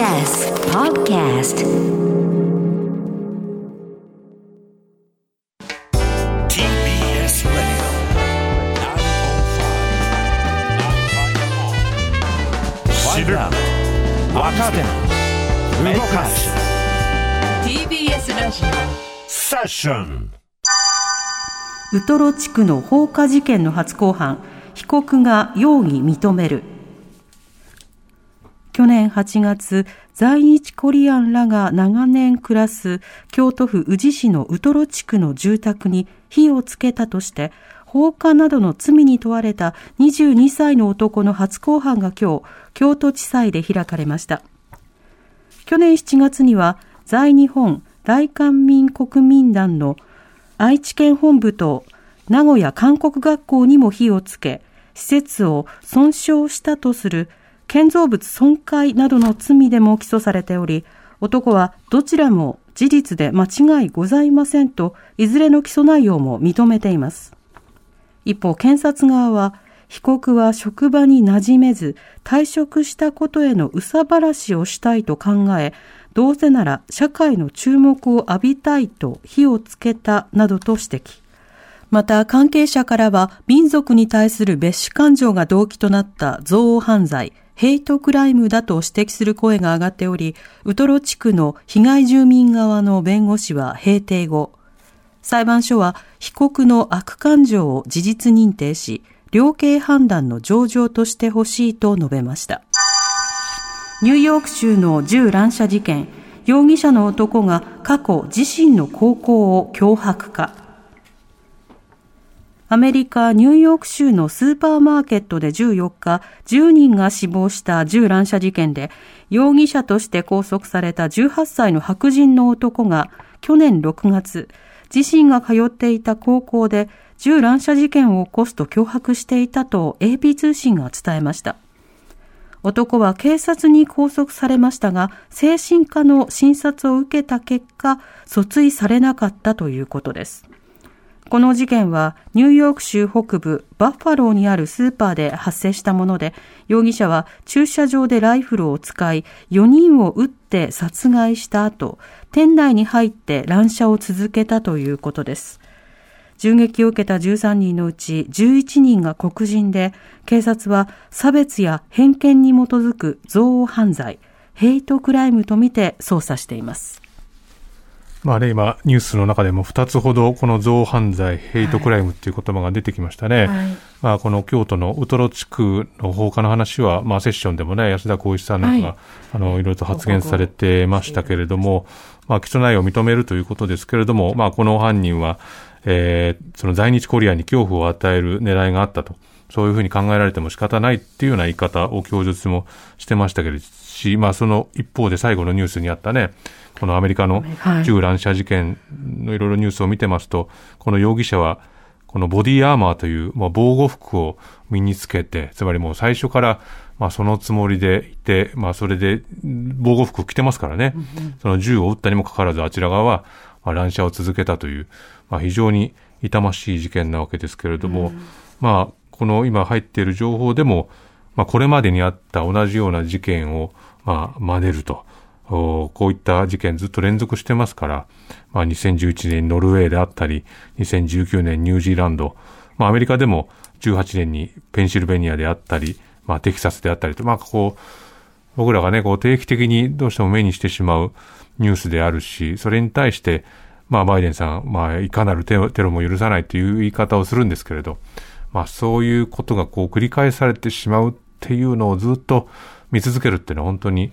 TBS Podcast TBS Radio 動かす TBS ラジセッションウトロ地区の放火事件の初公判被告が容疑認める去年8月在日コリアンらが長年暮らす京都府宇治市のウトロ地区の住宅に火をつけたとして放火などの罪に問われた22歳の男の初公判が今日京都地裁で開かれました。去年7月には在日本大韓民国民団の愛知県本部と名古屋韓国学校にも火をつけ、施設を損傷したとする建造物損壊などの罪でも起訴されており、男はどちらも事実で間違いございませんと、いずれの起訴内容も認めています。一方、検察側は、被告は職場に馴染めず、退職したことへの憂さ晴らしをしたいと考え、どうせなら社会の注目を浴びたいと火をつけたなどと指摘。また関係者からは民族に対する別種感情が動機となった憎悪犯罪、ヘイトクライムだと指摘する声が上がっており、ウトロ地区の被害住民側の弁護士は閉廷後、裁判所は被告の悪感情を事実認定し、量刑判断の上場としてほしいと述べました。ニューヨーク州の銃乱射事件、容疑者の男が過去自身の高校を脅迫か。アメリカ・ニューヨーク州のスーパーマーケットで14日、10人が死亡した銃乱射事件で、容疑者として拘束された18歳の白人の男が、去年6月、自身が通っていた高校で銃乱射事件を起こすと脅迫していたと AP 通信が伝えました。男は警察に拘束されましたが、精神科の診察を受けた結果、訴追されなかったということです。この事件はニューヨーク州北部バッファローにあるスーパーで発生したもので、容疑者は駐車場でライフルを使い、4人を撃って殺害した後、店内に入って乱射を続けたということです。銃撃を受けた13人のうち11人が黒人で、警察は差別や偏見に基づく憎悪犯罪、ヘイトクライムとみて捜査しています。まあね、今、ニュースの中でも2つほど、この憎悪犯罪、ヘイトクライムっていう言葉が出てきましたね。はいまあ、この京都のウトロ地区の放火の話は、まあ、セッションでもね、安田光一さんなんかが、はいあの、いろいろと発言されてましたけれども、まあ、起訴内容を認めるということですけれども、まあ、この犯人は、えーその在日コリアンに恐怖を与える狙いがあったと。そういうふうに考えられても仕方ないっていうような言い方を供述もしてましたけれどし、まあその一方で最後のニュースにあったね、このアメリカのはい銃乱射事件のいろいろニュースを見てますと、この容疑者は、このボディアーマーという、まあ、防護服を身につけて、つまりもう最初から、まあそのつもりでいて、まあそれで防護服着てますからね、その銃を撃ったにもかかわらずあちら側は、まあ、乱射を続けたという、まあ非常に痛ましい事件なわけですけれども、まあこの今入っている情報でも、まあこれまでにあった同じような事件を、まあ真似ると。こういった事件ずっと連続してますから、まあ2011年ノルウェーであったり、2019年ニュージーランド、まあアメリカでも18年にペンシルベニアであったり、まあテキサスであったりと、まあこう、僕らがね、こう定期的にどうしても目にしてしまうニュースであるし、それに対して、まあバイデンさん、まあいかなるテロも許さないという言い方をするんですけれど、まあそういうことがこう繰り返されてしまうっていうのをずっと見続けるっていうのは本当に、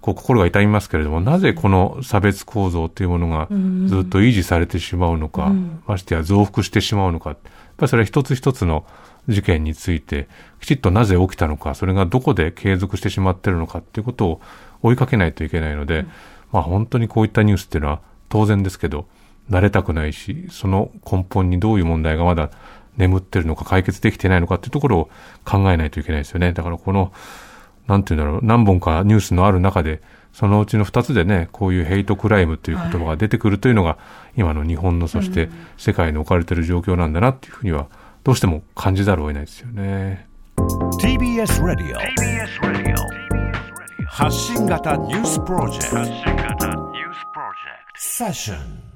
こう心が痛みますけれども、なぜこの差別構造というものがずっと維持されてしまうのか、ましてや増幅してしまうのか、やっぱりそれは一つ一つの事件について、きちっとなぜ起きたのか、それがどこで継続してしまっているのかっていうことを追いかけないといけないので、まあ本当にこういったニュースっていうのは当然ですけど、慣れたくないし、その根本にどういう問題がまだ眠ってるのか解決できてないのかっていうところを考えないといけないですよね。だからこの、なんていうんだろう、何本かニュースのある中で、そのうちの二つでね、こういうヘイトクライムという言葉が出てくるというのが、今の日本の、そして世界に置かれている状況なんだなっていうふうには、どうしても感じざるを得ないですよね。TBS Radio「発信型ニュースプロジェクトセッション